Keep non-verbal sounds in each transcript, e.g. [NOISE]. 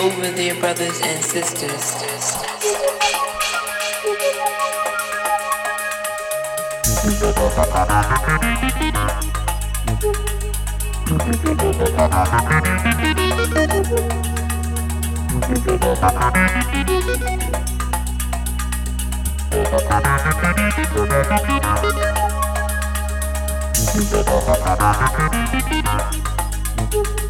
over their brothers and sisters. [LAUGHS]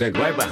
right now.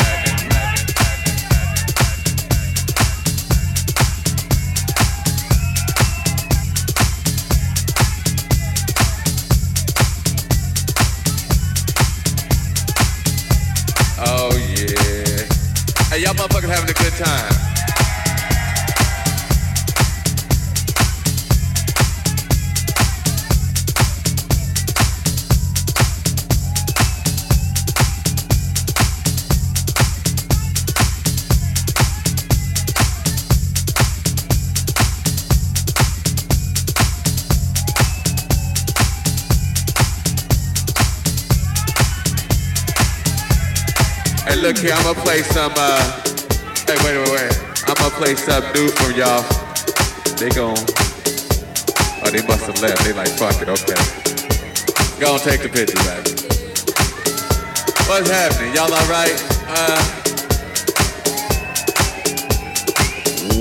Here, I'm gonna play some. uh Hey, wait, wait, wait. I'm gonna play some new from y'all. They gon' Oh, they must have left. They like, fuck it, okay. Go and take the picture back. What's happening? Y'all alright? Uh.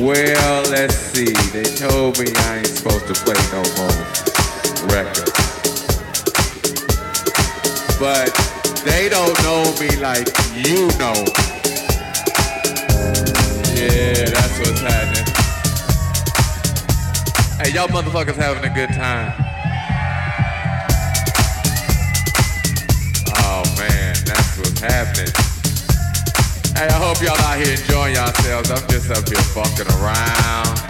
Well, let's see. They told me I ain't supposed to play no more records. But they don't know me like you know. Yeah, that's what's happening. Hey, y'all motherfuckers having a good time. Oh man, that's what's happening. Hey, I hope y'all out here enjoying yourselves. I'm just up here fucking around.